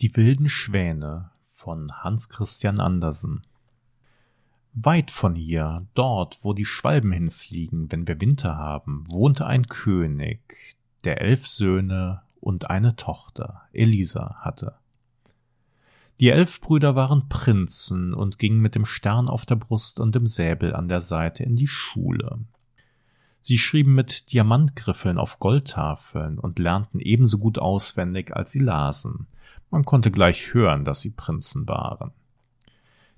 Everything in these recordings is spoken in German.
Die wilden Schwäne von Hans Christian Andersen Weit von hier, dort, wo die Schwalben hinfliegen, wenn wir Winter haben, wohnte ein König, der elf Söhne und eine Tochter, Elisa, hatte. Die elf Brüder waren Prinzen und gingen mit dem Stern auf der Brust und dem Säbel an der Seite in die Schule. Sie schrieben mit Diamantgriffeln auf Goldtafeln und lernten ebenso gut auswendig, als sie lasen. Man konnte gleich hören, dass sie Prinzen waren.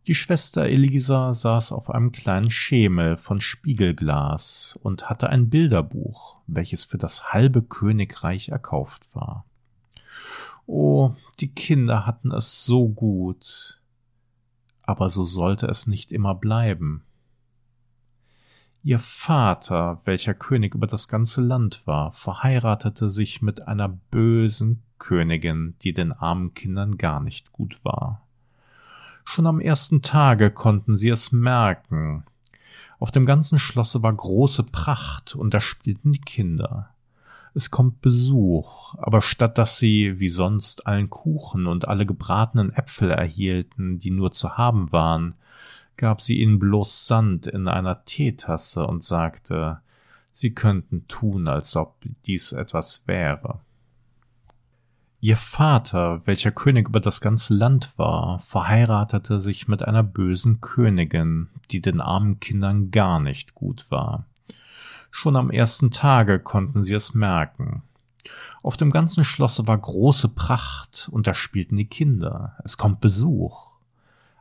Die Schwester Elisa saß auf einem kleinen Schemel von Spiegelglas und hatte ein Bilderbuch, welches für das halbe Königreich erkauft war. Oh, die Kinder hatten es so gut. Aber so sollte es nicht immer bleiben. Ihr Vater, welcher König über das ganze Land war, verheiratete sich mit einer bösen Königin, die den armen Kindern gar nicht gut war. Schon am ersten Tage konnten sie es merken. Auf dem ganzen Schlosse war große Pracht, und da spielten die Kinder. Es kommt Besuch, aber statt dass sie, wie sonst, allen Kuchen und alle gebratenen Äpfel erhielten, die nur zu haben waren, gab sie ihnen bloß Sand in einer Teetasse und sagte, sie könnten tun, als ob dies etwas wäre. Ihr Vater, welcher König über das ganze Land war, verheiratete sich mit einer bösen Königin, die den armen Kindern gar nicht gut war. Schon am ersten Tage konnten sie es merken. Auf dem ganzen Schlosse war große Pracht, und da spielten die Kinder. Es kommt Besuch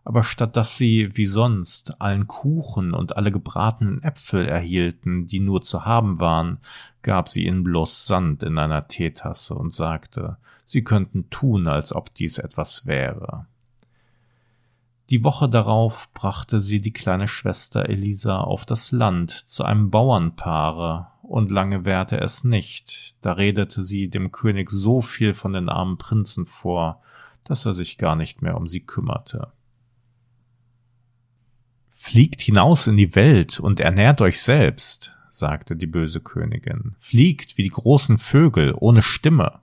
aber statt dass sie, wie sonst, allen Kuchen und alle gebratenen Äpfel erhielten, die nur zu haben waren, gab sie ihnen bloß Sand in einer Teetasse und sagte, sie könnten tun, als ob dies etwas wäre. Die Woche darauf brachte sie die kleine Schwester Elisa auf das Land zu einem Bauernpaare, und lange währte es nicht, da redete sie dem König so viel von den armen Prinzen vor, dass er sich gar nicht mehr um sie kümmerte. Fliegt hinaus in die Welt und ernährt euch selbst, sagte die böse Königin. Fliegt wie die großen Vögel ohne Stimme.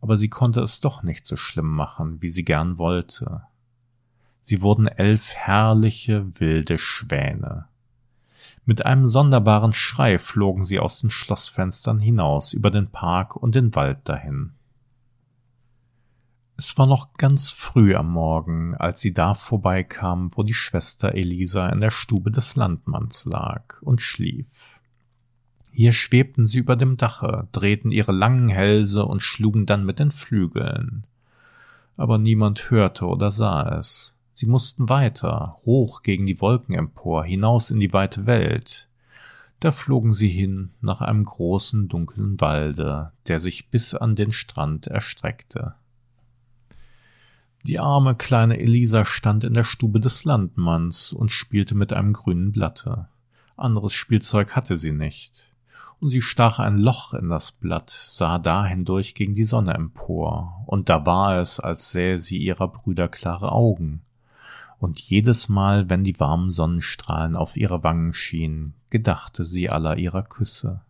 Aber sie konnte es doch nicht so schlimm machen, wie sie gern wollte. Sie wurden elf herrliche wilde Schwäne. Mit einem sonderbaren Schrei flogen sie aus den Schlossfenstern hinaus über den Park und den Wald dahin. Es war noch ganz früh am Morgen, als sie da vorbeikam, wo die Schwester Elisa in der Stube des Landmanns lag und schlief. Hier schwebten sie über dem Dache, drehten ihre langen Hälse und schlugen dann mit den Flügeln. Aber niemand hörte oder sah es. Sie mussten weiter, hoch gegen die Wolken empor, hinaus in die weite Welt. Da flogen sie hin nach einem großen dunklen Walde, der sich bis an den Strand erstreckte. Die arme kleine Elisa stand in der Stube des Landmanns und spielte mit einem grünen Blatte. Anderes Spielzeug hatte sie nicht. Und sie stach ein Loch in das Blatt, sah da hindurch gegen die Sonne empor, und da war es, als sähe sie ihrer Brüder klare Augen. Und jedes Mal, wenn die warmen Sonnenstrahlen auf ihre Wangen schienen, gedachte sie aller ihrer Küsse.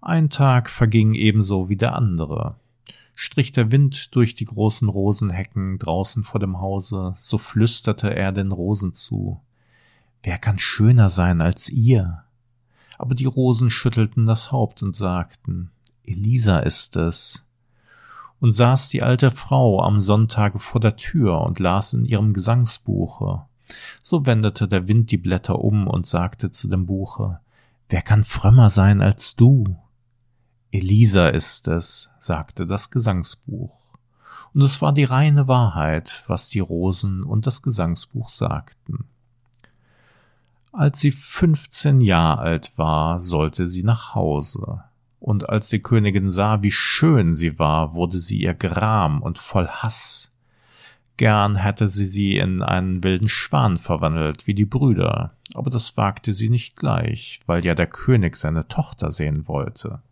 Ein Tag verging ebenso wie der andere strich der Wind durch die großen Rosenhecken draußen vor dem Hause, so flüsterte er den Rosen zu. Wer kann schöner sein als ihr? Aber die Rosen schüttelten das Haupt und sagten, Elisa ist es. Und saß die alte Frau am Sonntage vor der Tür und las in ihrem Gesangsbuche. So wendete der Wind die Blätter um und sagte zu dem Buche, Wer kann frömmer sein als du? Elisa ist es, sagte das Gesangsbuch. Und es war die reine Wahrheit, was die Rosen und das Gesangsbuch sagten. Als sie fünfzehn Jahr alt war, sollte sie nach Hause. Und als die Königin sah, wie schön sie war, wurde sie ihr Gram und voll Hass. Gern hätte sie sie in einen wilden Schwan verwandelt, wie die Brüder, aber das wagte sie nicht gleich, weil ja der König seine Tochter sehen wollte.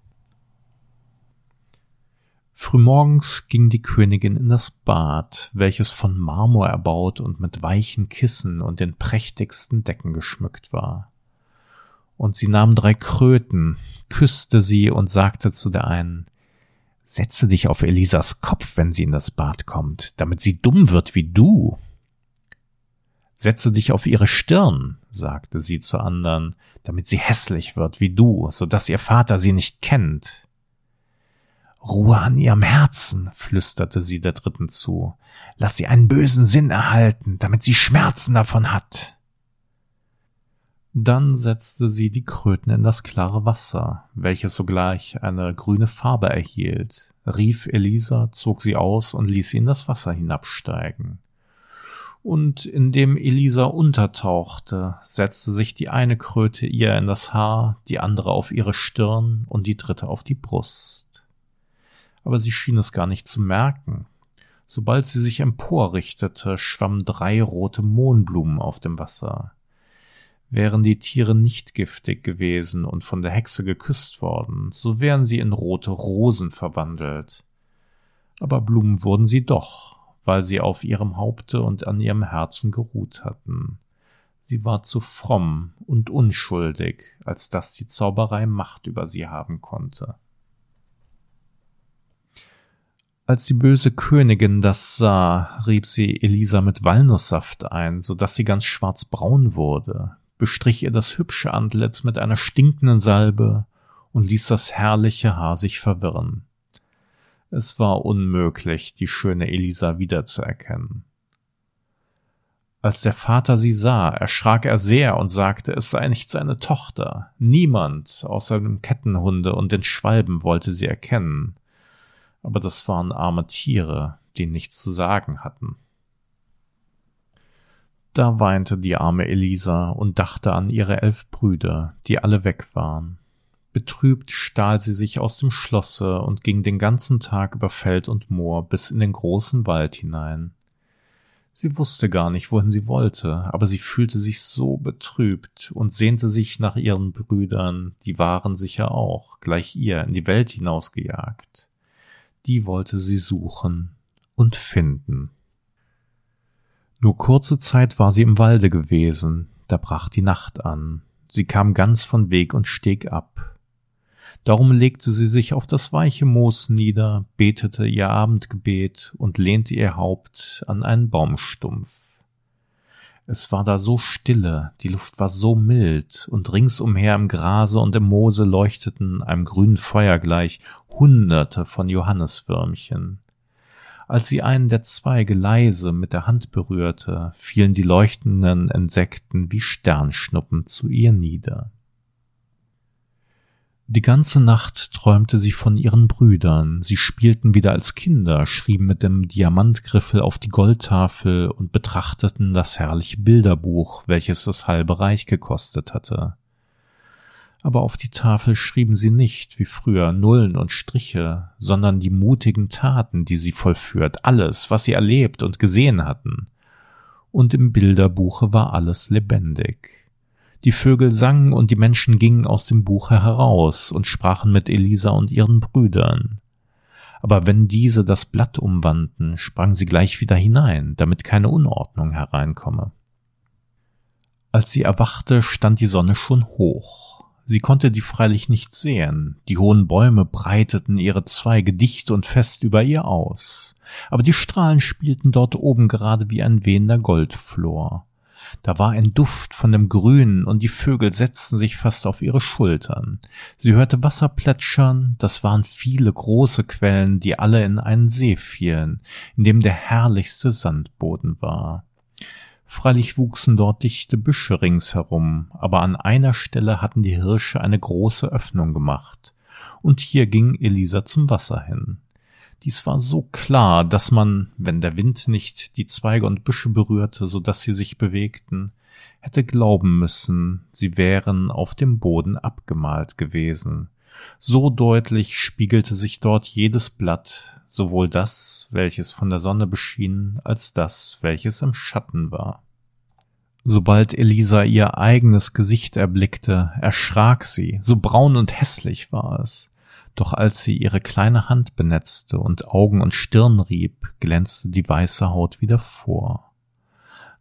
Frühmorgens ging die Königin in das Bad, welches von Marmor erbaut und mit weichen Kissen und den prächtigsten Decken geschmückt war. Und sie nahm drei Kröten, küsste sie und sagte zu der einen, Setze dich auf Elisas Kopf, wenn sie in das Bad kommt, damit sie dumm wird wie du. Setze dich auf ihre Stirn, sagte sie zur anderen, damit sie hässlich wird wie du, so dass ihr Vater sie nicht kennt. Ruhe an ihrem Herzen, flüsterte sie der Dritten zu. Lass sie einen bösen Sinn erhalten, damit sie Schmerzen davon hat. Dann setzte sie die Kröten in das klare Wasser, welches sogleich eine grüne Farbe erhielt, rief Elisa, zog sie aus und ließ sie in das Wasser hinabsteigen. Und indem Elisa untertauchte, setzte sich die eine Kröte ihr in das Haar, die andere auf ihre Stirn und die dritte auf die Brust. Aber sie schien es gar nicht zu merken. Sobald sie sich emporrichtete, schwammen drei rote Mohnblumen auf dem Wasser. Wären die Tiere nicht giftig gewesen und von der Hexe geküsst worden, so wären sie in rote Rosen verwandelt. Aber Blumen wurden sie doch, weil sie auf ihrem Haupte und an ihrem Herzen geruht hatten. Sie war zu fromm und unschuldig, als dass die Zauberei Macht über sie haben konnte. Als die böse Königin das sah, rieb sie Elisa mit Walnusssaft ein, so dass sie ganz schwarzbraun wurde, bestrich ihr das hübsche Antlitz mit einer stinkenden Salbe und ließ das herrliche Haar sich verwirren. Es war unmöglich, die schöne Elisa wiederzuerkennen. Als der Vater sie sah, erschrak er sehr und sagte, es sei nicht seine Tochter. Niemand außer dem Kettenhunde und den Schwalben wollte sie erkennen. Aber das waren arme Tiere, die nichts zu sagen hatten. Da weinte die arme Elisa und dachte an ihre elf Brüder, die alle weg waren. Betrübt stahl sie sich aus dem Schlosse und ging den ganzen Tag über Feld und Moor bis in den großen Wald hinein. Sie wusste gar nicht, wohin sie wollte, aber sie fühlte sich so betrübt und sehnte sich nach ihren Brüdern, die waren sicher auch, gleich ihr, in die Welt hinausgejagt. Die wollte sie suchen und finden. Nur kurze Zeit war sie im Walde gewesen, da brach die Nacht an. Sie kam ganz von Weg und Steg ab. Darum legte sie sich auf das weiche Moos nieder, betete ihr Abendgebet und lehnte ihr Haupt an einen Baumstumpf. Es war da so stille, die Luft war so mild, und ringsumher im Grase und im Moose leuchteten einem grünen Feuer gleich Hunderte von Johanneswürmchen. Als sie einen der Zweige leise mit der Hand berührte, fielen die leuchtenden Insekten wie Sternschnuppen zu ihr nieder. Die ganze Nacht träumte sie von ihren Brüdern, sie spielten wieder als Kinder, schrieben mit dem Diamantgriffel auf die Goldtafel und betrachteten das herrliche Bilderbuch, welches das halbe Reich gekostet hatte aber auf die Tafel schrieben sie nicht, wie früher, Nullen und Striche, sondern die mutigen Taten, die sie vollführt, alles, was sie erlebt und gesehen hatten. Und im Bilderbuche war alles lebendig. Die Vögel sangen und die Menschen gingen aus dem Buche heraus und sprachen mit Elisa und ihren Brüdern. Aber wenn diese das Blatt umwandten, sprangen sie gleich wieder hinein, damit keine Unordnung hereinkomme. Als sie erwachte, stand die Sonne schon hoch Sie konnte die freilich nicht sehen, die hohen Bäume breiteten ihre Zweige dicht und fest über ihr aus, aber die Strahlen spielten dort oben gerade wie ein wehender Goldflor. Da war ein Duft von dem Grünen und die Vögel setzten sich fast auf ihre Schultern. Sie hörte Wasser plätschern, das waren viele große Quellen, die alle in einen See fielen, in dem der herrlichste Sandboden war. Freilich wuchsen dort dichte Büsche ringsherum, aber an einer Stelle hatten die Hirsche eine große Öffnung gemacht, und hier ging Elisa zum Wasser hin. Dies war so klar, dass man, wenn der Wind nicht die Zweige und Büsche berührte, so dass sie sich bewegten, hätte glauben müssen, sie wären auf dem Boden abgemalt gewesen. So deutlich spiegelte sich dort jedes Blatt, sowohl das, welches von der Sonne beschien, als das, welches im Schatten war. Sobald Elisa ihr eigenes Gesicht erblickte, erschrak sie, so braun und hässlich war es. Doch als sie ihre kleine Hand benetzte und Augen und Stirn rieb, glänzte die weiße Haut wieder vor.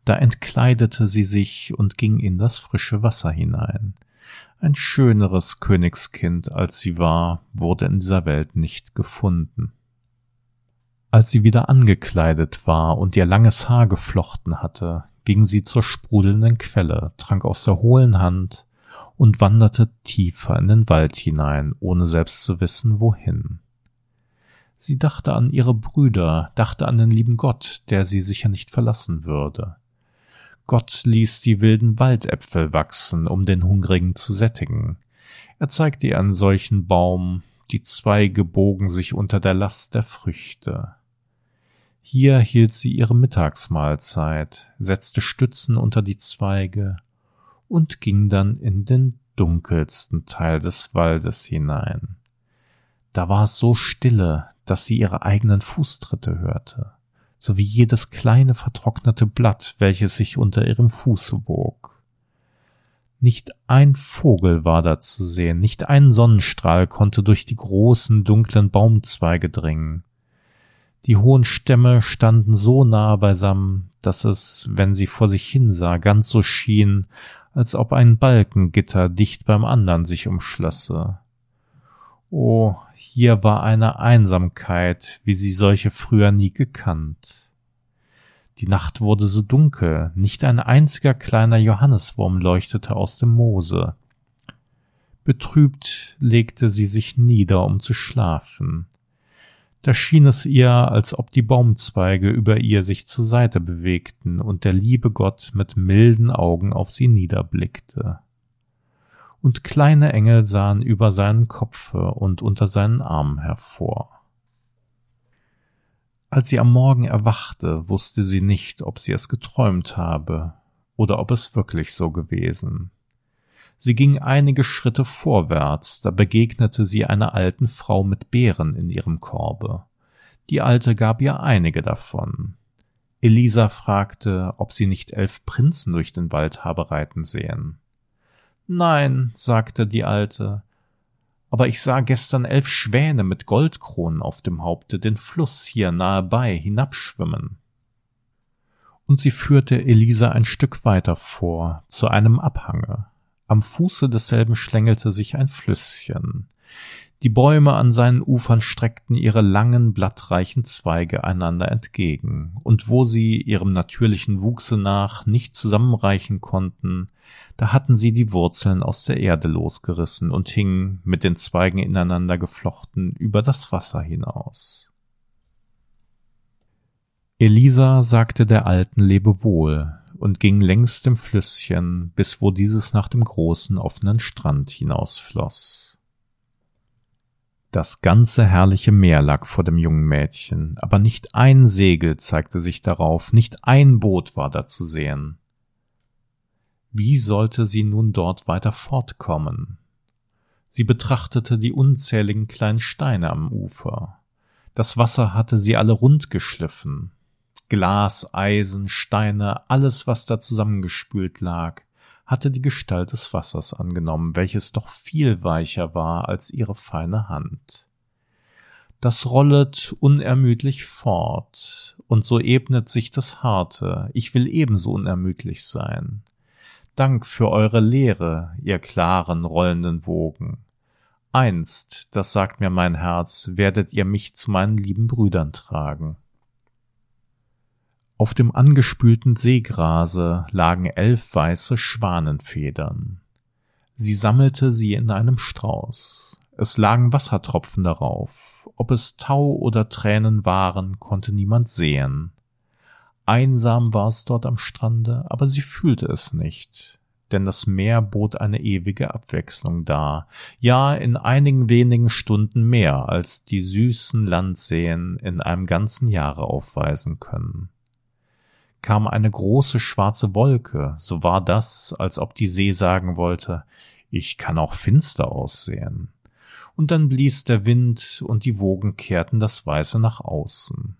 Da entkleidete sie sich und ging in das frische Wasser hinein. Ein schöneres Königskind als sie war, wurde in dieser Welt nicht gefunden. Als sie wieder angekleidet war und ihr langes Haar geflochten hatte, ging sie zur sprudelnden Quelle, trank aus der hohlen Hand und wanderte tiefer in den Wald hinein, ohne selbst zu wissen, wohin. Sie dachte an ihre Brüder, dachte an den lieben Gott, der sie sicher nicht verlassen würde. Gott ließ die wilden Waldäpfel wachsen, um den Hungrigen zu sättigen. Er zeigte ihr einen solchen Baum, die Zweige bogen sich unter der Last der Früchte. Hier hielt sie ihre Mittagsmahlzeit, setzte Stützen unter die Zweige und ging dann in den dunkelsten Teil des Waldes hinein. Da war es so stille, dass sie ihre eigenen Fußtritte hörte, sowie jedes kleine vertrocknete Blatt, welches sich unter ihrem Fuße bog. Nicht ein Vogel war da zu sehen, nicht ein Sonnenstrahl konnte durch die großen dunklen Baumzweige dringen. Die hohen Stämme standen so nahe beisammen, dass es, wenn sie vor sich hinsah, ganz so schien, als ob ein Balkengitter dicht beim andern sich umschlösse. Oh, hier war eine Einsamkeit, wie sie solche früher nie gekannt. Die Nacht wurde so dunkel, nicht ein einziger kleiner Johanneswurm leuchtete aus dem Moose. Betrübt legte sie sich nieder, um zu schlafen. Da schien es ihr, als ob die Baumzweige über ihr sich zur Seite bewegten und der liebe Gott mit milden Augen auf sie niederblickte. Und kleine Engel sahen über seinen Kopfe und unter seinen Armen hervor. Als sie am Morgen erwachte, wusste sie nicht, ob sie es geträumt habe oder ob es wirklich so gewesen. Sie ging einige Schritte vorwärts, da begegnete sie einer alten Frau mit Beeren in ihrem Korbe. Die Alte gab ihr einige davon. Elisa fragte, ob sie nicht elf Prinzen durch den Wald habe reiten sehen. Nein, sagte die Alte, aber ich sah gestern elf Schwäne mit Goldkronen auf dem Haupte den Fluss hier nahe bei hinabschwimmen. Und sie führte Elisa ein Stück weiter vor, zu einem Abhange. Am Fuße desselben schlängelte sich ein Flüsschen. Die Bäume an seinen Ufern streckten ihre langen, blattreichen Zweige einander entgegen, und wo sie ihrem natürlichen Wuchse nach nicht zusammenreichen konnten, da hatten sie die Wurzeln aus der Erde losgerissen und hingen, mit den Zweigen ineinander geflochten, über das Wasser hinaus. Elisa sagte der Alten Lebewohl, und ging längs dem Flüsschen, bis wo dieses nach dem großen offenen Strand hinausfloß. Das ganze herrliche Meer lag vor dem jungen Mädchen, aber nicht ein Segel zeigte sich darauf, nicht ein Boot war da zu sehen. Wie sollte sie nun dort weiter fortkommen? Sie betrachtete die unzähligen kleinen Steine am Ufer. Das Wasser hatte sie alle rund geschliffen, Glas, Eisen, Steine, alles, was da zusammengespült lag, hatte die Gestalt des Wassers angenommen, welches doch viel weicher war als ihre feine Hand. Das rollet unermüdlich fort, und so ebnet sich das Harte, ich will ebenso unermüdlich sein. Dank für eure Lehre, ihr klaren, rollenden Wogen. Einst, das sagt mir mein Herz, werdet ihr mich zu meinen lieben Brüdern tragen. Auf dem angespülten Seegrase lagen elf weiße Schwanenfedern. Sie sammelte sie in einem Strauß. Es lagen Wassertropfen darauf. Ob es Tau oder Tränen waren, konnte niemand sehen. Einsam war es dort am Strande, aber sie fühlte es nicht, denn das Meer bot eine ewige Abwechslung dar, ja in einigen wenigen Stunden mehr, als die süßen Landseen in einem ganzen Jahre aufweisen können kam eine große schwarze Wolke, so war das, als ob die See sagen wollte, ich kann auch finster aussehen. Und dann blies der Wind und die Wogen kehrten das Weiße nach außen.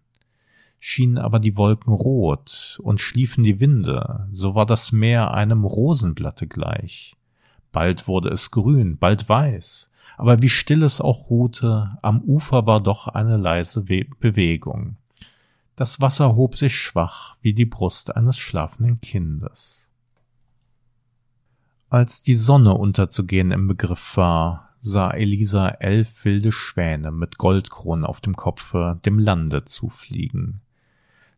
Schienen aber die Wolken rot und schliefen die Winde, so war das Meer einem Rosenblatte gleich. Bald wurde es grün, bald weiß, aber wie still es auch ruhte, am Ufer war doch eine leise Bewegung. Das Wasser hob sich schwach wie die Brust eines schlafenden Kindes. Als die Sonne unterzugehen im Begriff war, sah Elisa elf wilde Schwäne mit Goldkronen auf dem Kopfe dem Lande zufliegen.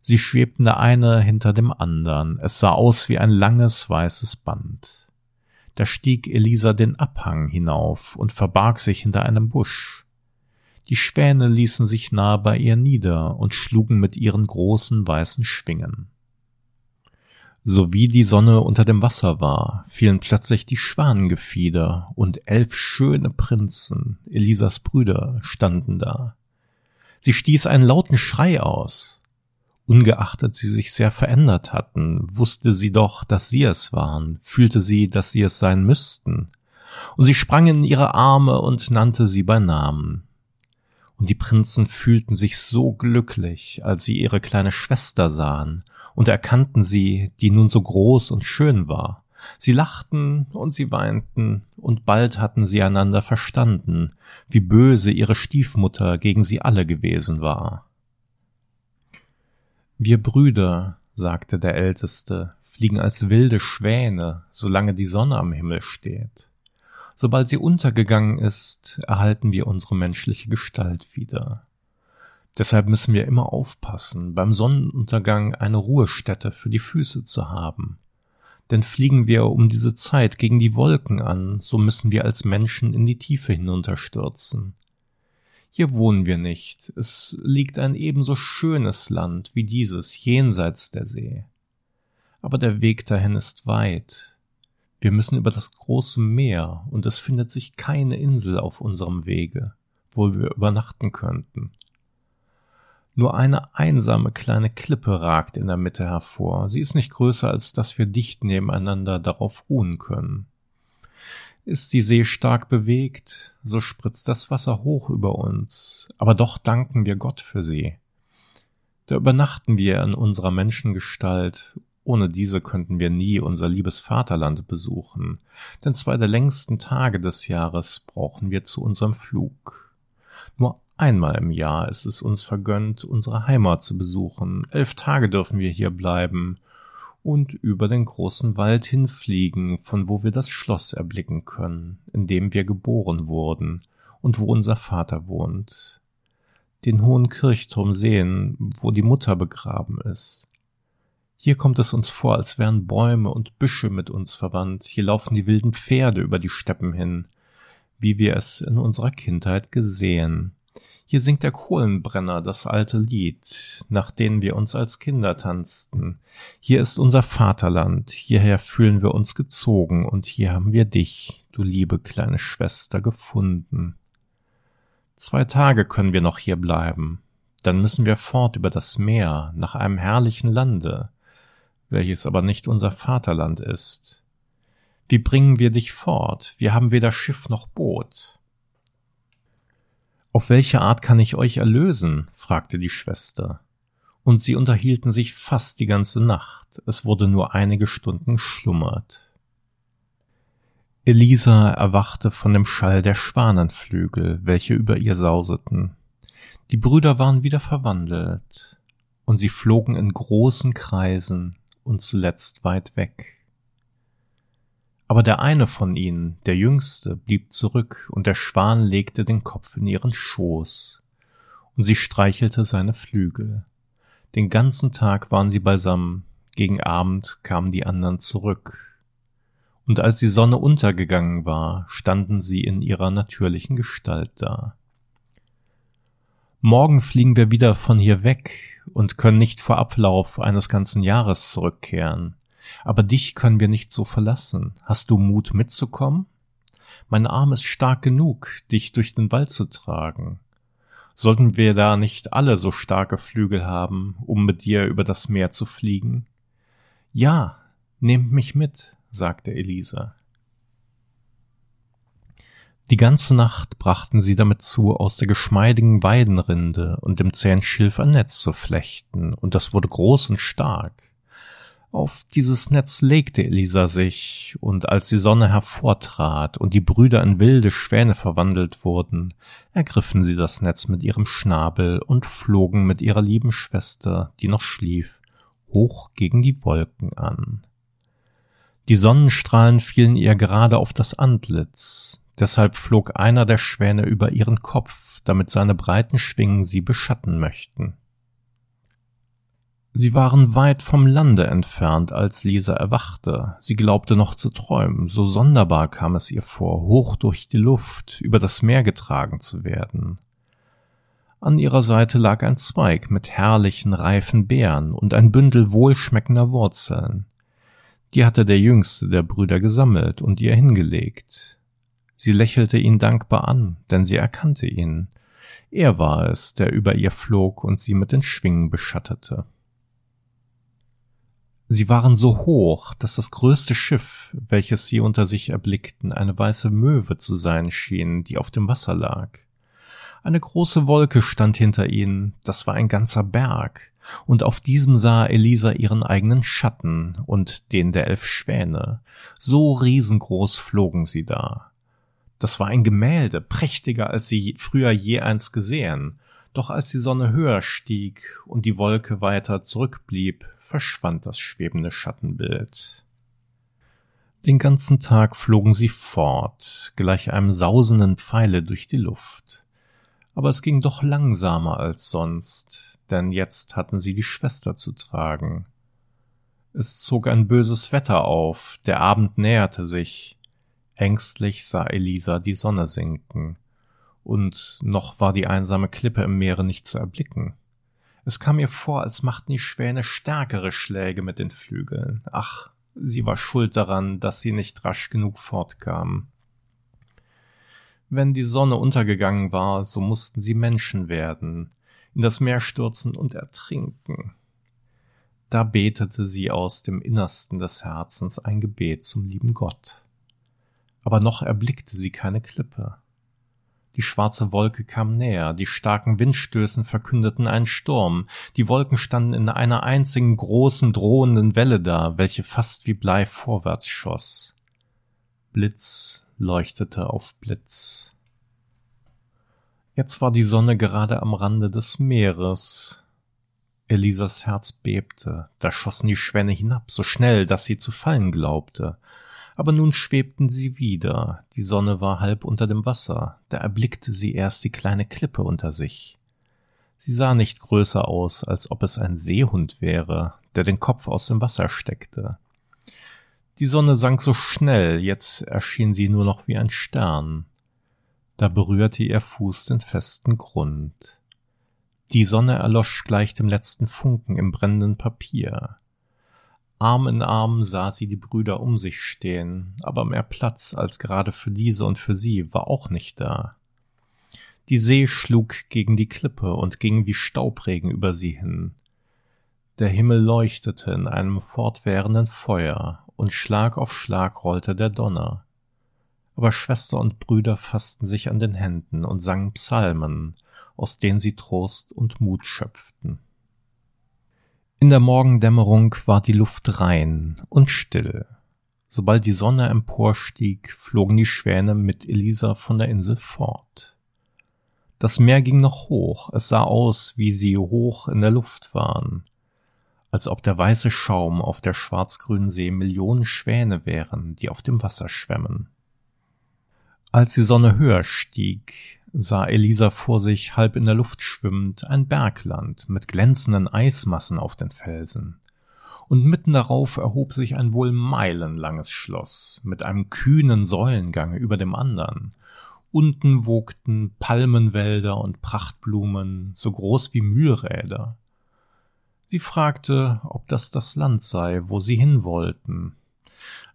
Sie schwebten der eine hinter dem andern, es sah aus wie ein langes weißes Band. Da stieg Elisa den Abhang hinauf und verbarg sich hinter einem Busch. Die Schwäne ließen sich nahe bei ihr nieder und schlugen mit ihren großen weißen Schwingen. So wie die Sonne unter dem Wasser war, fielen plötzlich die Schwanengefieder, und elf schöne Prinzen, Elisas Brüder, standen da. Sie stieß einen lauten Schrei aus. Ungeachtet sie sich sehr verändert hatten, wusste sie doch, dass sie es waren, fühlte sie, dass sie es sein müssten. Und sie sprang in ihre Arme und nannte sie bei Namen. Und die Prinzen fühlten sich so glücklich, als sie ihre kleine Schwester sahen, und erkannten sie, die nun so groß und schön war. Sie lachten und sie weinten, und bald hatten sie einander verstanden, wie böse ihre Stiefmutter gegen sie alle gewesen war. Wir Brüder, sagte der Älteste, fliegen als wilde Schwäne, solange die Sonne am Himmel steht. Sobald sie untergegangen ist, erhalten wir unsere menschliche Gestalt wieder. Deshalb müssen wir immer aufpassen, beim Sonnenuntergang eine Ruhestätte für die Füße zu haben. Denn fliegen wir um diese Zeit gegen die Wolken an, so müssen wir als Menschen in die Tiefe hinunterstürzen. Hier wohnen wir nicht, es liegt ein ebenso schönes Land wie dieses jenseits der See. Aber der Weg dahin ist weit. Wir müssen über das große Meer, und es findet sich keine Insel auf unserem Wege, wo wir übernachten könnten. Nur eine einsame kleine Klippe ragt in der Mitte hervor. Sie ist nicht größer, als dass wir dicht nebeneinander darauf ruhen können. Ist die See stark bewegt, so spritzt das Wasser hoch über uns, aber doch danken wir Gott für sie. Da übernachten wir in unserer Menschengestalt, ohne diese könnten wir nie unser liebes Vaterland besuchen, denn zwei der längsten Tage des Jahres brauchen wir zu unserem Flug. Nur Einmal im Jahr ist es uns vergönnt, unsere Heimat zu besuchen. Elf Tage dürfen wir hier bleiben und über den großen Wald hinfliegen, von wo wir das Schloss erblicken können, in dem wir geboren wurden und wo unser Vater wohnt. Den hohen Kirchturm sehen, wo die Mutter begraben ist. Hier kommt es uns vor, als wären Bäume und Büsche mit uns verwandt. Hier laufen die wilden Pferde über die Steppen hin, wie wir es in unserer Kindheit gesehen. Hier singt der Kohlenbrenner das alte Lied, nach dem wir uns als Kinder tanzten. Hier ist unser Vaterland, hierher fühlen wir uns gezogen, und hier haben wir dich, du liebe kleine Schwester, gefunden. Zwei Tage können wir noch hier bleiben, dann müssen wir fort über das Meer nach einem herrlichen Lande, welches aber nicht unser Vaterland ist. Wie bringen wir dich fort? Wir haben weder Schiff noch Boot. Auf welche Art kann ich euch erlösen? fragte die Schwester. Und sie unterhielten sich fast die ganze Nacht. Es wurde nur einige Stunden schlummert. Elisa erwachte von dem Schall der Schwanenflügel, welche über ihr sauseten. Die Brüder waren wieder verwandelt, und sie flogen in großen Kreisen und zuletzt weit weg. Aber der eine von ihnen, der jüngste, blieb zurück, und der Schwan legte den Kopf in ihren Schoß, und sie streichelte seine Flügel. Den ganzen Tag waren sie beisammen, gegen Abend kamen die anderen zurück. Und als die Sonne untergegangen war, standen sie in ihrer natürlichen Gestalt da. Morgen fliegen wir wieder von hier weg und können nicht vor Ablauf eines ganzen Jahres zurückkehren. Aber dich können wir nicht so verlassen. Hast du Mut mitzukommen? Mein Arm ist stark genug, dich durch den Wald zu tragen. Sollten wir da nicht alle so starke Flügel haben, um mit dir über das Meer zu fliegen? Ja, nehmt mich mit, sagte Elisa. Die ganze Nacht brachten sie damit zu, aus der geschmeidigen Weidenrinde und dem zähen Schilf ein Netz zu flechten, und das wurde groß und stark. Auf dieses Netz legte Elisa sich, und als die Sonne hervortrat und die Brüder in wilde Schwäne verwandelt wurden, ergriffen sie das Netz mit ihrem Schnabel und flogen mit ihrer lieben Schwester, die noch schlief, hoch gegen die Wolken an. Die Sonnenstrahlen fielen ihr gerade auf das Antlitz, deshalb flog einer der Schwäne über ihren Kopf, damit seine breiten Schwingen sie beschatten möchten. Sie waren weit vom Lande entfernt, als Lisa erwachte. Sie glaubte noch zu träumen, so sonderbar kam es ihr vor, hoch durch die Luft, über das Meer getragen zu werden. An ihrer Seite lag ein Zweig mit herrlichen, reifen Beeren und ein Bündel wohlschmeckender Wurzeln. Die hatte der jüngste der Brüder gesammelt und ihr hingelegt. Sie lächelte ihn dankbar an, denn sie erkannte ihn. Er war es, der über ihr flog und sie mit den Schwingen beschattete. Sie waren so hoch, dass das größte Schiff, welches sie unter sich erblickten, eine weiße Möwe zu sein schien, die auf dem Wasser lag. Eine große Wolke stand hinter ihnen, das war ein ganzer Berg, und auf diesem sah Elisa ihren eigenen Schatten und den der elf Schwäne. So riesengroß flogen sie da. Das war ein Gemälde, prächtiger als sie früher je eins gesehen. Doch als die Sonne höher stieg und die Wolke weiter zurückblieb, verschwand das schwebende Schattenbild. Den ganzen Tag flogen sie fort, gleich einem sausenden Pfeile durch die Luft. Aber es ging doch langsamer als sonst, denn jetzt hatten sie die Schwester zu tragen. Es zog ein böses Wetter auf, der Abend näherte sich. Ängstlich sah Elisa die Sonne sinken, und noch war die einsame Klippe im Meere nicht zu erblicken. Es kam ihr vor, als machten die Schwäne stärkere Schläge mit den Flügeln. Ach, sie war schuld daran, dass sie nicht rasch genug fortkamen. Wenn die Sonne untergegangen war, so mussten sie Menschen werden, in das Meer stürzen und ertrinken. Da betete sie aus dem Innersten des Herzens ein Gebet zum lieben Gott. Aber noch erblickte sie keine Klippe. Die schwarze Wolke kam näher, die starken Windstößen verkündeten einen Sturm, die Wolken standen in einer einzigen großen drohenden Welle da, welche fast wie Blei vorwärts schoss. Blitz leuchtete auf Blitz. Jetzt war die Sonne gerade am Rande des Meeres. Elisas Herz bebte, da schossen die Schwäne hinab, so schnell, dass sie zu fallen glaubte aber nun schwebten sie wieder, die Sonne war halb unter dem Wasser, da erblickte sie erst die kleine Klippe unter sich. Sie sah nicht größer aus, als ob es ein Seehund wäre, der den Kopf aus dem Wasser steckte. Die Sonne sank so schnell, jetzt erschien sie nur noch wie ein Stern. Da berührte ihr Fuß den festen Grund. Die Sonne erlosch gleich dem letzten Funken im brennenden Papier. Arm in Arm sah sie die Brüder um sich stehen, aber mehr Platz als gerade für diese und für sie war auch nicht da. Die See schlug gegen die Klippe und ging wie Staubregen über sie hin. Der Himmel leuchtete in einem fortwährenden Feuer, und Schlag auf Schlag rollte der Donner. Aber Schwester und Brüder fassten sich an den Händen und sangen Psalmen, aus denen sie Trost und Mut schöpften. In der Morgendämmerung war die Luft rein und still. Sobald die Sonne emporstieg, flogen die Schwäne mit Elisa von der Insel fort. Das Meer ging noch hoch, es sah aus, wie sie hoch in der Luft waren, als ob der weiße Schaum auf der schwarzgrünen See Millionen Schwäne wären, die auf dem Wasser schwämmen. Als die Sonne höher stieg, sah Elisa vor sich, halb in der Luft schwimmend, ein Bergland mit glänzenden Eismassen auf den Felsen. Und mitten darauf erhob sich ein wohl meilenlanges Schloss mit einem kühnen Säulengange über dem andern. Unten wogten Palmenwälder und Prachtblumen, so groß wie Mühlräder. Sie fragte, ob das das Land sei, wo sie hin wollten.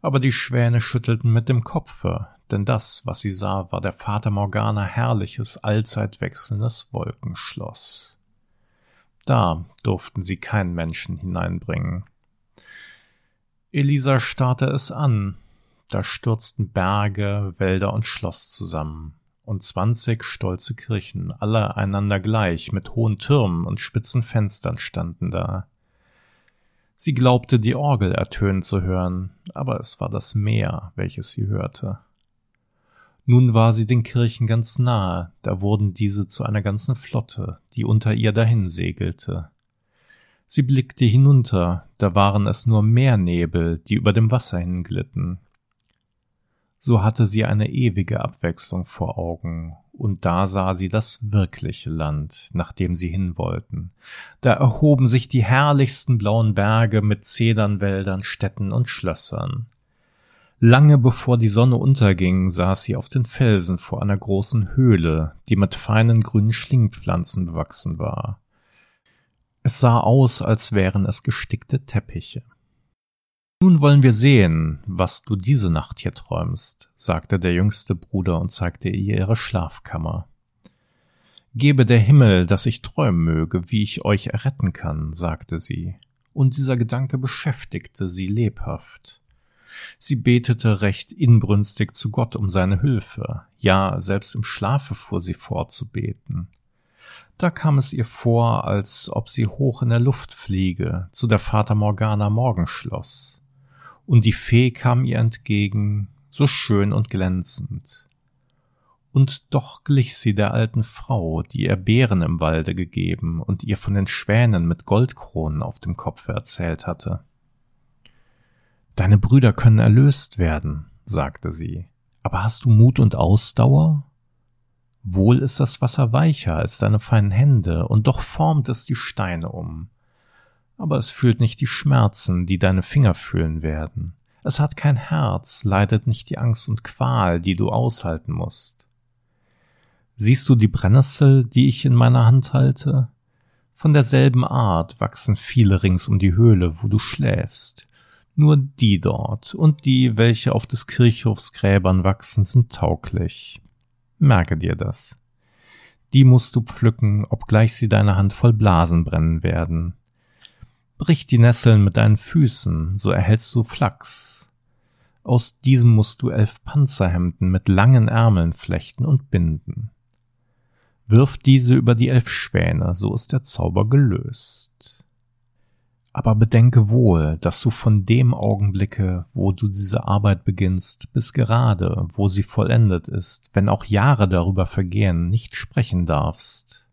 Aber die Schwäne schüttelten mit dem Kopfe, denn das, was sie sah, war der Vater Morgana herrliches, allzeit wechselndes Wolkenschloss. Da durften sie keinen Menschen hineinbringen. Elisa starrte es an. Da stürzten Berge, Wälder und Schloss zusammen. Und zwanzig stolze Kirchen, alle einander gleich, mit hohen Türmen und spitzen Fenstern standen da. Sie glaubte, die Orgel ertönen zu hören, aber es war das Meer, welches sie hörte. Nun war sie den Kirchen ganz nahe, da wurden diese zu einer ganzen Flotte, die unter ihr dahin segelte. Sie blickte hinunter, da waren es nur Meernebel, die über dem Wasser hinglitten. So hatte sie eine ewige Abwechslung vor Augen, und da sah sie das wirkliche Land, nach dem sie hinwollten. Da erhoben sich die herrlichsten blauen Berge mit Zedernwäldern, Städten und Schlössern. Lange bevor die Sonne unterging, saß sie auf den Felsen vor einer großen Höhle, die mit feinen grünen Schlingpflanzen bewachsen war. Es sah aus, als wären es gestickte Teppiche. Nun wollen wir sehen, was du diese Nacht hier träumst, sagte der jüngste Bruder und zeigte ihr ihre Schlafkammer. Gebe der Himmel, dass ich träumen möge, wie ich euch erretten kann, sagte sie, und dieser Gedanke beschäftigte sie lebhaft. Sie betete recht inbrünstig zu Gott um seine Hilfe, ja, selbst im Schlafe fuhr sie fort zu beten. Da kam es ihr vor, als ob sie hoch in der Luft fliege, zu der Vater Morgana Morgenschloss. Und die Fee kam ihr entgegen, so schön und glänzend. Und doch glich sie der alten Frau, die ihr Beeren im Walde gegeben und ihr von den Schwänen mit Goldkronen auf dem Kopfe erzählt hatte. Deine Brüder können erlöst werden, sagte sie. Aber hast du Mut und Ausdauer? Wohl ist das Wasser weicher als deine feinen Hände, und doch formt es die Steine um. Aber es fühlt nicht die Schmerzen, die deine Finger fühlen werden. Es hat kein Herz, leidet nicht die Angst und Qual, die du aushalten musst. Siehst du die Brennnessel, die ich in meiner Hand halte? Von derselben Art wachsen viele rings um die Höhle, wo du schläfst. Nur die dort und die, welche auf des Kirchhofs Gräbern wachsen, sind tauglich. Merke dir das. Die musst du pflücken, obgleich sie deine Hand voll Blasen brennen werden. Brich die Nesseln mit deinen Füßen, so erhältst du Flachs. Aus diesem musst du elf Panzerhemden mit langen Ärmeln flechten und binden. Wirf diese über die elf Schwäne, so ist der Zauber gelöst. Aber bedenke wohl, dass du von dem Augenblicke, wo du diese Arbeit beginnst, bis gerade, wo sie vollendet ist, wenn auch Jahre darüber vergehen, nicht sprechen darfst.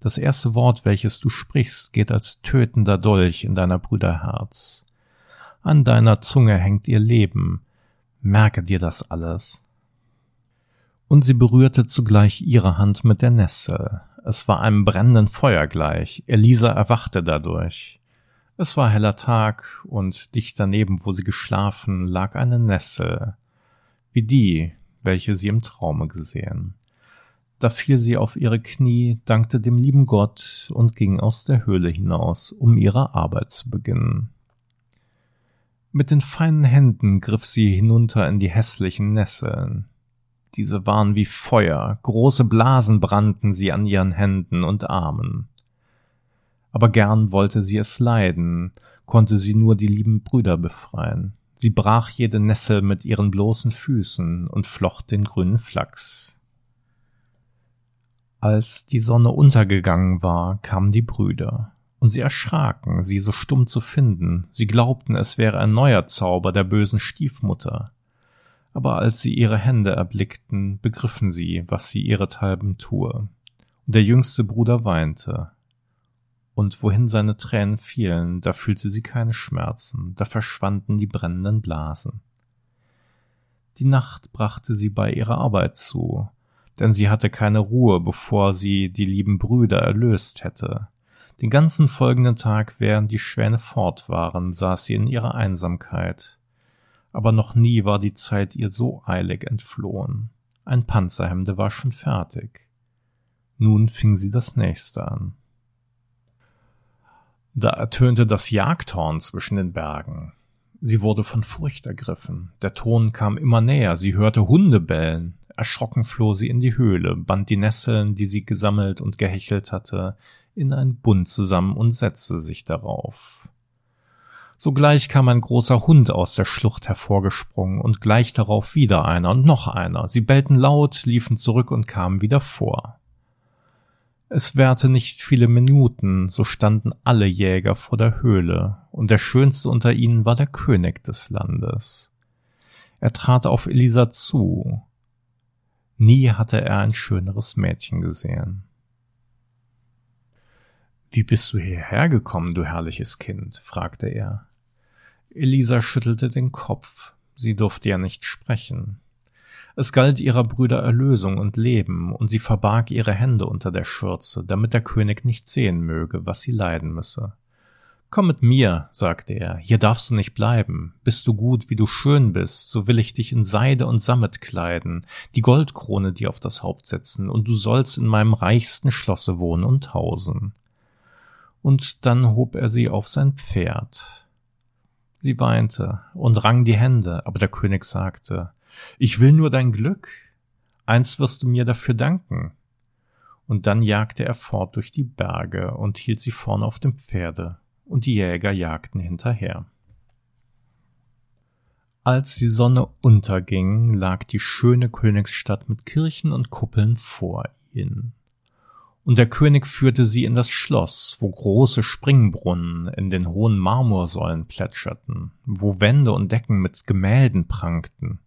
Das erste Wort, welches du sprichst, geht als tötender Dolch in deiner Brüder Herz. An deiner Zunge hängt ihr Leben. Merke dir das alles. Und sie berührte zugleich ihre Hand mit der Nessel. Es war einem brennenden Feuer gleich. Elisa erwachte dadurch. Es war heller Tag, und dicht daneben, wo sie geschlafen, lag eine Nessel, wie die, welche sie im Traume gesehen. Da fiel sie auf ihre Knie, dankte dem lieben Gott und ging aus der Höhle hinaus, um ihre Arbeit zu beginnen. Mit den feinen Händen griff sie hinunter in die hässlichen Nesseln. Diese waren wie Feuer, große Blasen brannten sie an ihren Händen und Armen aber gern wollte sie es leiden, konnte sie nur die lieben Brüder befreien. Sie brach jede Nessel mit ihren bloßen Füßen und flocht den grünen Flachs. Als die Sonne untergegangen war, kamen die Brüder, und sie erschraken, sie so stumm zu finden, sie glaubten, es wäre ein neuer Zauber der bösen Stiefmutter. Aber als sie ihre Hände erblickten, begriffen sie, was sie ihrethalben tue. Und der jüngste Bruder weinte, und wohin seine Tränen fielen, da fühlte sie keine Schmerzen, da verschwanden die brennenden Blasen. Die Nacht brachte sie bei ihrer Arbeit zu, denn sie hatte keine Ruhe, bevor sie die lieben Brüder erlöst hätte. Den ganzen folgenden Tag, während die Schwäne fort waren, saß sie in ihrer Einsamkeit. Aber noch nie war die Zeit ihr so eilig entflohen. Ein Panzerhemde war schon fertig. Nun fing sie das nächste an. Da ertönte das Jagdhorn zwischen den Bergen. Sie wurde von Furcht ergriffen. Der Ton kam immer näher, sie hörte Hunde bellen. Erschrocken floh sie in die Höhle, band die Nesseln, die sie gesammelt und gehechelt hatte, in ein Bund zusammen und setzte sich darauf. Sogleich kam ein großer Hund aus der Schlucht hervorgesprungen und gleich darauf wieder einer und noch einer. Sie bellten laut, liefen zurück und kamen wieder vor. Es währte nicht viele Minuten, so standen alle Jäger vor der Höhle, und der schönste unter ihnen war der König des Landes. Er trat auf Elisa zu. Nie hatte er ein schöneres Mädchen gesehen. Wie bist du hierher gekommen, du herrliches Kind? fragte er. Elisa schüttelte den Kopf. Sie durfte ja nicht sprechen. Es galt ihrer Brüder Erlösung und Leben, und sie verbarg ihre Hände unter der Schürze, damit der König nicht sehen möge, was sie leiden müsse. Komm mit mir, sagte er, hier darfst du nicht bleiben. Bist du gut, wie du schön bist, so will ich dich in Seide und Sammet kleiden, die Goldkrone dir auf das Haupt setzen, und du sollst in meinem reichsten Schlosse wohnen und hausen. Und dann hob er sie auf sein Pferd. Sie weinte und rang die Hände, aber der König sagte, ich will nur dein Glück. Eins wirst du mir dafür danken. Und dann jagte er fort durch die Berge und hielt sie vorne auf dem Pferde, und die Jäger jagten hinterher. Als die Sonne unterging, lag die schöne Königsstadt mit Kirchen und Kuppeln vor ihnen. Und der König führte sie in das Schloss, wo große Springbrunnen in den hohen Marmorsäulen plätscherten, wo Wände und Decken mit Gemälden prangten,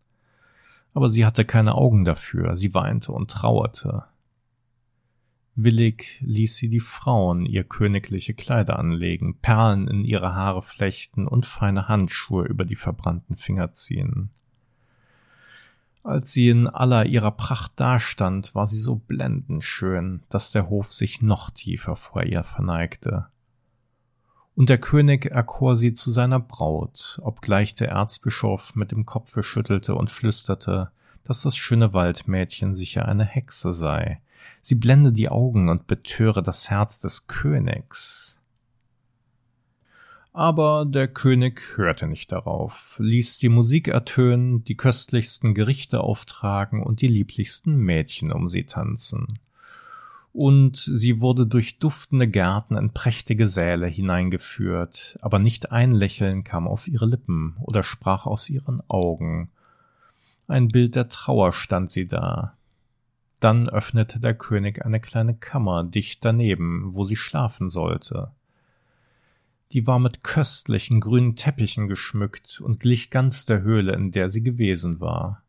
aber sie hatte keine Augen dafür, sie weinte und trauerte. Willig ließ sie die Frauen ihr königliche Kleider anlegen, Perlen in ihre Haare flechten und feine Handschuhe über die verbrannten Finger ziehen. Als sie in aller ihrer Pracht dastand, war sie so blendend schön, dass der Hof sich noch tiefer vor ihr verneigte und der König erkor sie zu seiner Braut, obgleich der Erzbischof mit dem Kopfe schüttelte und flüsterte, dass das schöne Waldmädchen sicher eine Hexe sei. Sie blende die Augen und betöre das Herz des Königs. Aber der König hörte nicht darauf, ließ die Musik ertönen, die köstlichsten Gerichte auftragen und die lieblichsten Mädchen um sie tanzen und sie wurde durch duftende Gärten in prächtige Säle hineingeführt, aber nicht ein Lächeln kam auf ihre Lippen oder sprach aus ihren Augen. Ein Bild der Trauer stand sie da. Dann öffnete der König eine kleine Kammer dicht daneben, wo sie schlafen sollte. Die war mit köstlichen grünen Teppichen geschmückt und glich ganz der Höhle, in der sie gewesen war.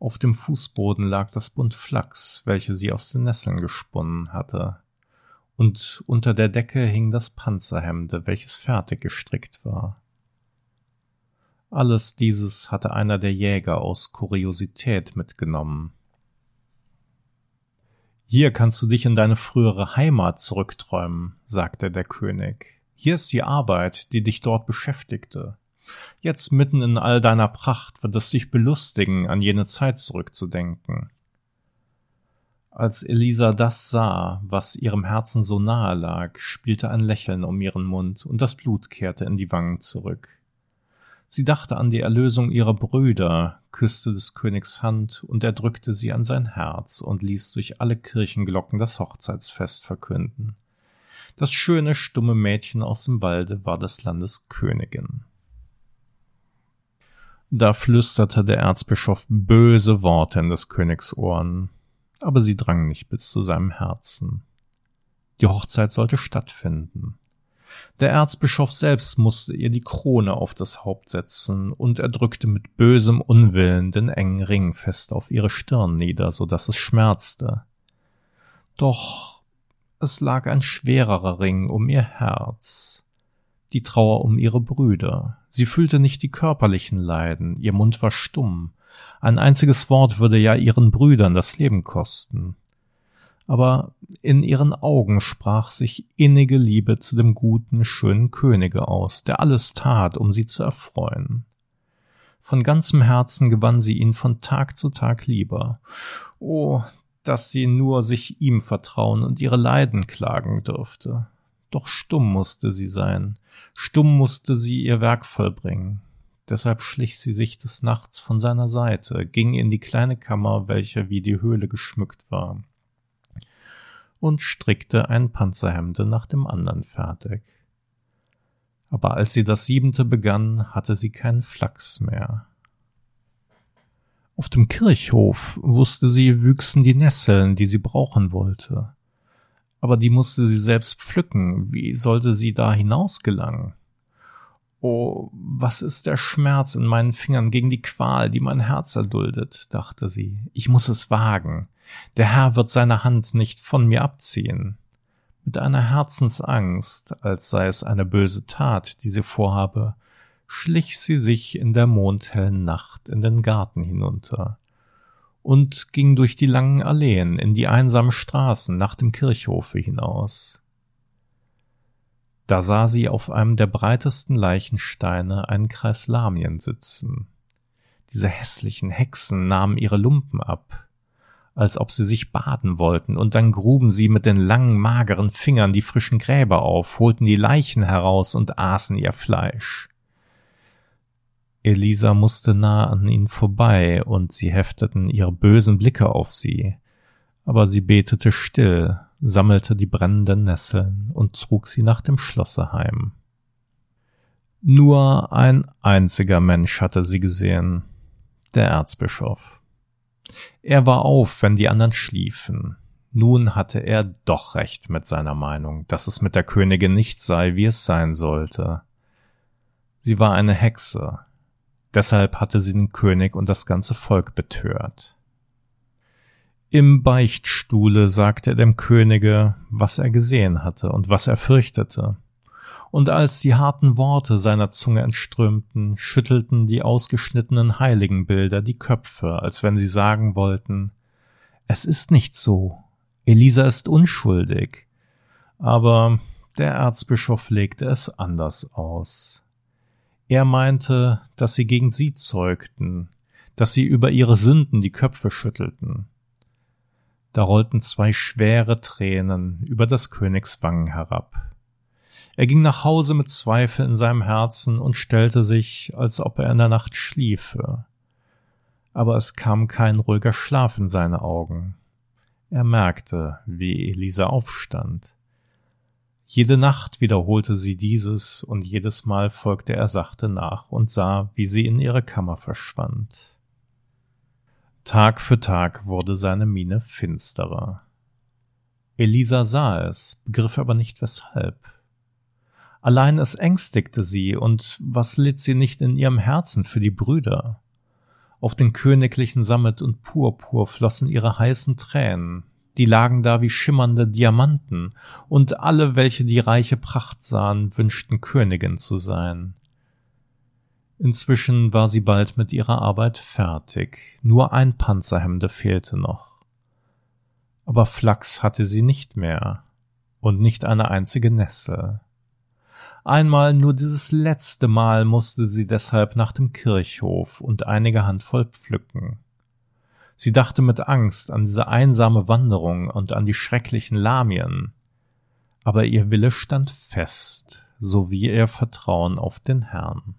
Auf dem Fußboden lag das Bund Flachs, welche sie aus den Nesseln gesponnen hatte, und unter der Decke hing das Panzerhemde, welches fertig gestrickt war. Alles dieses hatte einer der Jäger aus Kuriosität mitgenommen. Hier kannst du dich in deine frühere Heimat zurückträumen, sagte der König. Hier ist die Arbeit, die dich dort beschäftigte. Jetzt mitten in all deiner Pracht wird es dich belustigen, an jene Zeit zurückzudenken. Als Elisa das sah, was ihrem Herzen so nahe lag, spielte ein Lächeln um ihren Mund und das Blut kehrte in die Wangen zurück. Sie dachte an die Erlösung ihrer Brüder, küsste des Königs Hand und er drückte sie an sein Herz und ließ durch alle Kirchenglocken das Hochzeitsfest verkünden. Das schöne, stumme Mädchen aus dem Walde war des Landes Königin. Da flüsterte der Erzbischof böse Worte in des Königs Ohren, aber sie drangen nicht bis zu seinem Herzen. Die Hochzeit sollte stattfinden. Der Erzbischof selbst musste ihr die Krone auf das Haupt setzen, und er drückte mit bösem Unwillen den engen Ring fest auf ihre Stirn nieder, so dass es schmerzte. Doch es lag ein schwererer Ring um ihr Herz, die Trauer um ihre Brüder. Sie fühlte nicht die körperlichen Leiden, ihr Mund war stumm. Ein einziges Wort würde ja ihren Brüdern das Leben kosten. Aber in ihren Augen sprach sich innige Liebe zu dem guten, schönen Könige aus, der alles tat, um sie zu erfreuen. Von ganzem Herzen gewann sie ihn von Tag zu Tag lieber. Oh, dass sie nur sich ihm vertrauen und ihre Leiden klagen dürfte doch stumm musste sie sein, stumm musste sie ihr Werk vollbringen. Deshalb schlich sie sich des Nachts von seiner Seite, ging in die kleine Kammer, welche wie die Höhle geschmückt war, und strickte ein Panzerhemde nach dem anderen fertig. Aber als sie das siebente begann, hatte sie keinen Flachs mehr. Auf dem Kirchhof, wusste sie, wüchsen die Nesseln, die sie brauchen wollte aber die musste sie selbst pflücken. Wie sollte sie da hinaus gelangen? Oh, was ist der Schmerz in meinen Fingern gegen die Qual, die mein Herz erduldet, dachte sie. Ich muss es wagen. Der Herr wird seine Hand nicht von mir abziehen. Mit einer Herzensangst, als sei es eine böse Tat, die sie vorhabe, schlich sie sich in der mondhellen Nacht in den Garten hinunter und ging durch die langen Alleen in die einsamen Straßen nach dem Kirchhofe hinaus. Da sah sie auf einem der breitesten Leichensteine einen Kreis Lamien sitzen. Diese hässlichen Hexen nahmen ihre Lumpen ab, als ob sie sich baden wollten, und dann gruben sie mit den langen, mageren Fingern die frischen Gräber auf, holten die Leichen heraus und aßen ihr Fleisch. Elisa musste nah an ihnen vorbei, und sie hefteten ihre bösen Blicke auf sie. Aber sie betete still, sammelte die brennenden Nesseln und trug sie nach dem Schlosse heim. Nur ein einziger Mensch hatte sie gesehen, der Erzbischof. Er war auf, wenn die anderen schliefen. Nun hatte er doch recht mit seiner Meinung, dass es mit der Königin nicht sei, wie es sein sollte. Sie war eine Hexe, Deshalb hatte sie den König und das ganze Volk betört. Im Beichtstuhle sagte er dem Könige, was er gesehen hatte und was er fürchtete. Und als die harten Worte seiner Zunge entströmten, schüttelten die ausgeschnittenen Heiligenbilder die Köpfe, als wenn sie sagen wollten, es ist nicht so, Elisa ist unschuldig. Aber der Erzbischof legte es anders aus. Er meinte, dass sie gegen sie zeugten, dass sie über ihre Sünden die Köpfe schüttelten. Da rollten zwei schwere Tränen über des Königs Wangen herab. Er ging nach Hause mit Zweifel in seinem Herzen und stellte sich, als ob er in der Nacht schliefe. Aber es kam kein ruhiger Schlaf in seine Augen. Er merkte, wie Elisa aufstand. Jede Nacht wiederholte sie dieses, und jedes Mal folgte er sachte nach und sah, wie sie in ihre Kammer verschwand. Tag für Tag wurde seine Miene finsterer. Elisa sah es, begriff aber nicht weshalb. Allein es ängstigte sie, und was litt sie nicht in ihrem Herzen für die Brüder? Auf den königlichen Sammet und Purpur flossen ihre heißen Tränen, die lagen da wie schimmernde Diamanten, und alle, welche die reiche Pracht sahen, wünschten Königin zu sein. Inzwischen war sie bald mit ihrer Arbeit fertig, nur ein Panzerhemde fehlte noch. Aber Flachs hatte sie nicht mehr, und nicht eine einzige Nessel. Einmal nur dieses letzte Mal musste sie deshalb nach dem Kirchhof und einige Handvoll pflücken. Sie dachte mit Angst an diese einsame Wanderung und an die schrecklichen Lamien. Aber ihr Wille stand fest, so wie ihr Vertrauen auf den Herrn.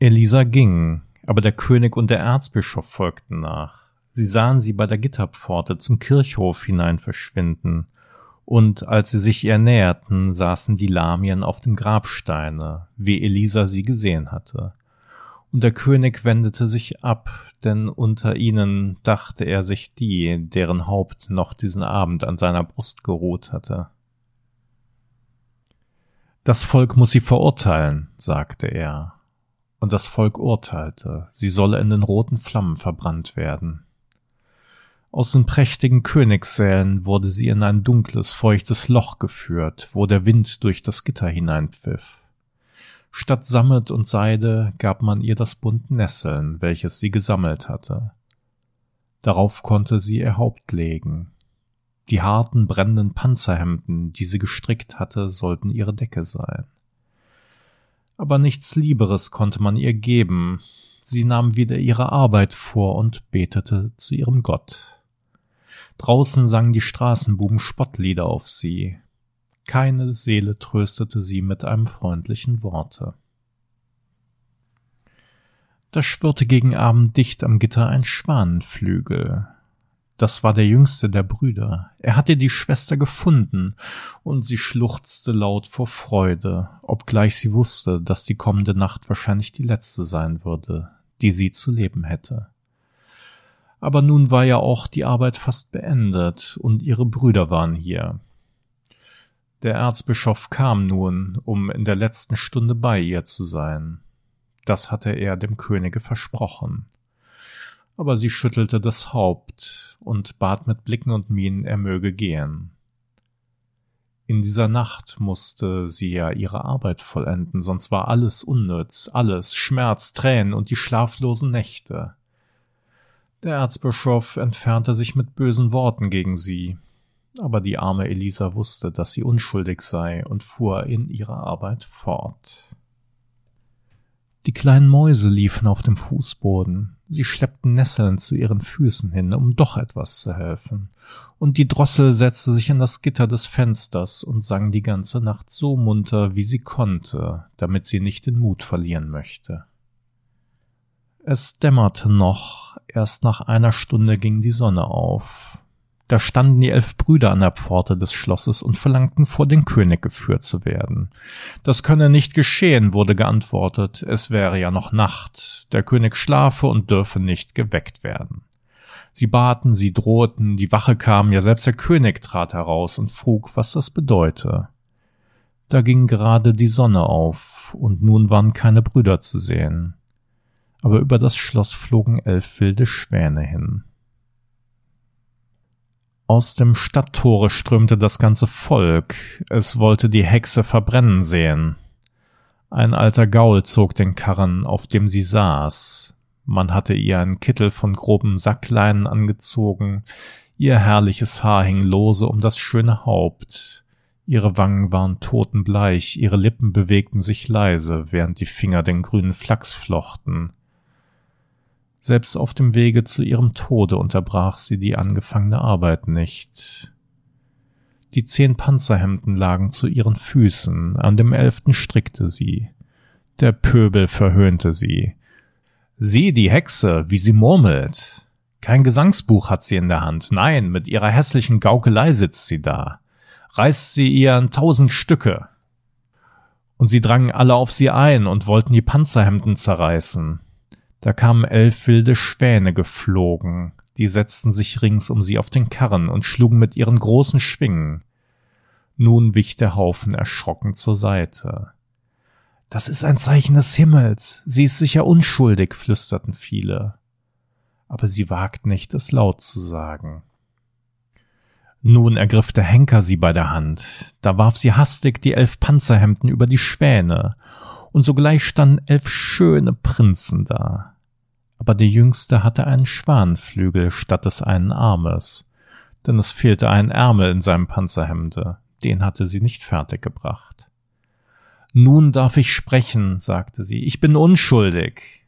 Elisa ging, aber der König und der Erzbischof folgten nach. Sie sahen sie bei der Gitterpforte zum Kirchhof hinein verschwinden, und als sie sich ihr näherten, saßen die Lamien auf dem Grabsteine, wie Elisa sie gesehen hatte und der König wendete sich ab, denn unter ihnen dachte er sich die, deren Haupt noch diesen Abend an seiner Brust geruht hatte. Das Volk muss sie verurteilen, sagte er, und das Volk urteilte, sie solle in den roten Flammen verbrannt werden. Aus den prächtigen Königssälen wurde sie in ein dunkles, feuchtes Loch geführt, wo der Wind durch das Gitter hineinpfiff. Statt Sammet und Seide gab man ihr das Bund Nesseln, welches sie gesammelt hatte. Darauf konnte sie ihr Haupt legen. Die harten, brennenden Panzerhemden, die sie gestrickt hatte, sollten ihre Decke sein. Aber nichts Lieberes konnte man ihr geben. Sie nahm wieder ihre Arbeit vor und betete zu ihrem Gott. Draußen sangen die Straßenbuben Spottlieder auf sie. Keine Seele tröstete sie mit einem freundlichen Worte. Da schwirrte gegen Abend dicht am Gitter ein Schwanenflügel. Das war der jüngste der Brüder. Er hatte die Schwester gefunden, und sie schluchzte laut vor Freude, obgleich sie wusste, dass die kommende Nacht wahrscheinlich die letzte sein würde, die sie zu leben hätte. Aber nun war ja auch die Arbeit fast beendet, und ihre Brüder waren hier. Der Erzbischof kam nun, um in der letzten Stunde bei ihr zu sein. Das hatte er dem Könige versprochen. Aber sie schüttelte das Haupt und bat mit Blicken und Mienen, er möge gehen. In dieser Nacht musste sie ja ihre Arbeit vollenden, sonst war alles unnütz, alles Schmerz, Tränen und die schlaflosen Nächte. Der Erzbischof entfernte sich mit bösen Worten gegen sie, aber die arme Elisa wusste, dass sie unschuldig sei und fuhr in ihrer Arbeit fort. Die kleinen Mäuse liefen auf dem Fußboden, sie schleppten Nesseln zu ihren Füßen hin, um doch etwas zu helfen, und die Drossel setzte sich an das Gitter des Fensters und sang die ganze Nacht so munter, wie sie konnte, damit sie nicht den Mut verlieren möchte. Es dämmerte noch, erst nach einer Stunde ging die Sonne auf, da standen die elf Brüder an der Pforte des Schlosses und verlangten, vor den König geführt zu werden. Das könne nicht geschehen, wurde geantwortet, es wäre ja noch Nacht, der König schlafe und dürfe nicht geweckt werden. Sie baten, sie drohten, die Wache kam, ja selbst der König trat heraus und frug, was das bedeute. Da ging gerade die Sonne auf, und nun waren keine Brüder zu sehen. Aber über das Schloss flogen elf wilde Schwäne hin. Aus dem Stadttore strömte das ganze Volk. Es wollte die Hexe verbrennen sehen. Ein alter Gaul zog den Karren, auf dem sie saß. Man hatte ihr einen Kittel von groben Sackleinen angezogen, ihr herrliches Haar hing lose um das schöne Haupt, ihre Wangen waren totenbleich, ihre Lippen bewegten sich leise, während die Finger den grünen Flachs flochten. Selbst auf dem Wege zu ihrem Tode unterbrach sie die angefangene Arbeit nicht. Die zehn Panzerhemden lagen zu ihren Füßen, an dem elften strickte sie. Der Pöbel verhöhnte sie. Sieh die Hexe, wie sie murmelt. Kein Gesangsbuch hat sie in der Hand, nein, mit ihrer hässlichen Gaukelei sitzt sie da. Reißt sie ihr in tausend Stücke. Und sie drangen alle auf sie ein und wollten die Panzerhemden zerreißen. Da kamen elf wilde Schwäne geflogen, die setzten sich rings um sie auf den Karren und schlugen mit ihren großen Schwingen. Nun wich der Haufen erschrocken zur Seite. Das ist ein Zeichen des Himmels, sie ist sicher unschuldig, flüsterten viele. Aber sie wagt nicht, es laut zu sagen. Nun ergriff der Henker sie bei der Hand, da warf sie hastig die elf Panzerhemden über die Schwäne, und sogleich standen elf schöne Prinzen da. Aber der jüngste hatte einen Schwanenflügel statt des einen Armes, denn es fehlte ein Ärmel in seinem Panzerhemde, den hatte sie nicht fertiggebracht. Nun darf ich sprechen, sagte sie, ich bin unschuldig.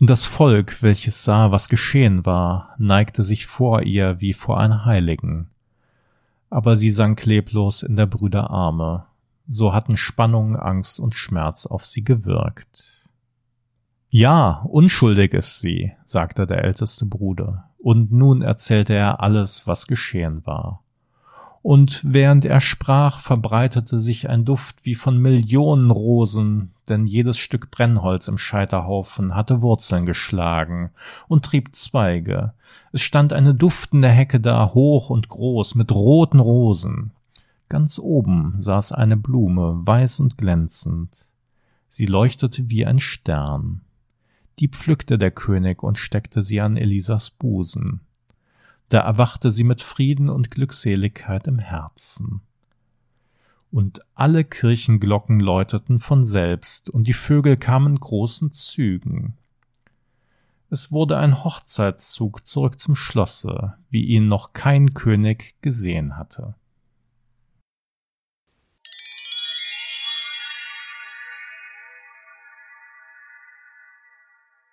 Und das Volk, welches sah, was geschehen war, neigte sich vor ihr wie vor einer Heiligen. Aber sie sank leblos in der Brüder Arme so hatten Spannung, Angst und Schmerz auf sie gewirkt. Ja, unschuldig ist sie, sagte der älteste Bruder, und nun erzählte er alles, was geschehen war. Und während er sprach, verbreitete sich ein Duft wie von Millionen Rosen, denn jedes Stück Brennholz im Scheiterhaufen hatte Wurzeln geschlagen und trieb Zweige. Es stand eine duftende Hecke da, hoch und groß, mit roten Rosen. Ganz oben saß eine Blume, weiß und glänzend. Sie leuchtete wie ein Stern. Die pflückte der König und steckte sie an Elisas Busen. Da erwachte sie mit Frieden und Glückseligkeit im Herzen. Und alle Kirchenglocken läuteten von selbst, und die Vögel kamen großen Zügen. Es wurde ein Hochzeitszug zurück zum Schlosse, wie ihn noch kein König gesehen hatte.